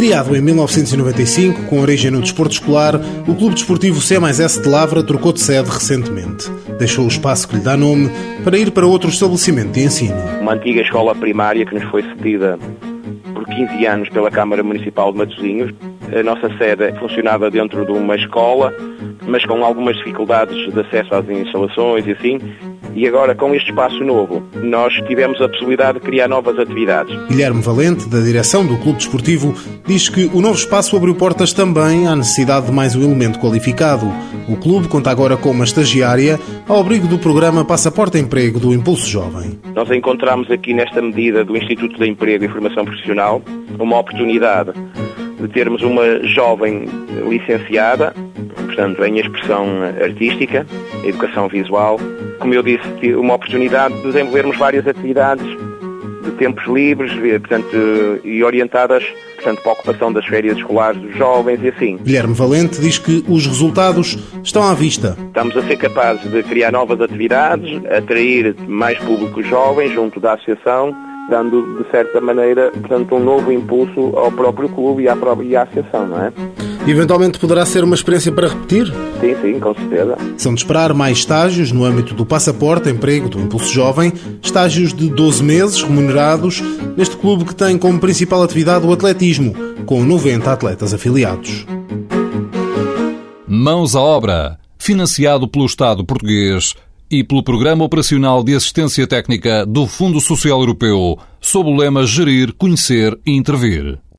Criado em 1995, com origem no desporto escolar, o Clube Desportivo C S de Lavra trocou de sede recentemente. Deixou o espaço que lhe dá nome para ir para outro estabelecimento de ensino. Uma antiga escola primária que nos foi cedida por 15 anos pela Câmara Municipal de Matosinhos. A nossa sede funcionava dentro de uma escola, mas com algumas dificuldades de acesso às instalações e assim, e agora, com este espaço novo, nós tivemos a possibilidade de criar novas atividades. Guilherme Valente, da direção do Clube Desportivo, diz que o novo espaço abriu portas também à necessidade de mais um elemento qualificado. O clube conta agora com uma estagiária ao abrigo do programa Passaporte Emprego do Impulso Jovem. Nós encontramos aqui nesta medida do Instituto de Emprego e Formação Profissional uma oportunidade de termos uma jovem licenciada, portanto, em expressão artística, educação visual, como eu disse, uma oportunidade de desenvolvermos várias atividades de tempos livres, portanto, e orientadas portanto, para a ocupação das férias escolares dos jovens e assim. Guilherme Valente diz que os resultados estão à vista. Estamos a ser capazes de criar novas atividades, atrair mais público jovem junto da associação, dando, de certa maneira, portanto, um novo impulso ao próprio clube e à, própria, e à associação, não é? Eventualmente poderá ser uma experiência para repetir? Sim, sim, com certeza. São de esperar mais estágios no âmbito do passaporte, emprego do Impulso Jovem, estágios de 12 meses remunerados, neste clube que tem como principal atividade o atletismo, com 90 atletas afiliados. Mãos à obra, financiado pelo Estado português e pelo Programa Operacional de Assistência Técnica do Fundo Social Europeu, sob o lema Gerir, Conhecer e Intervir.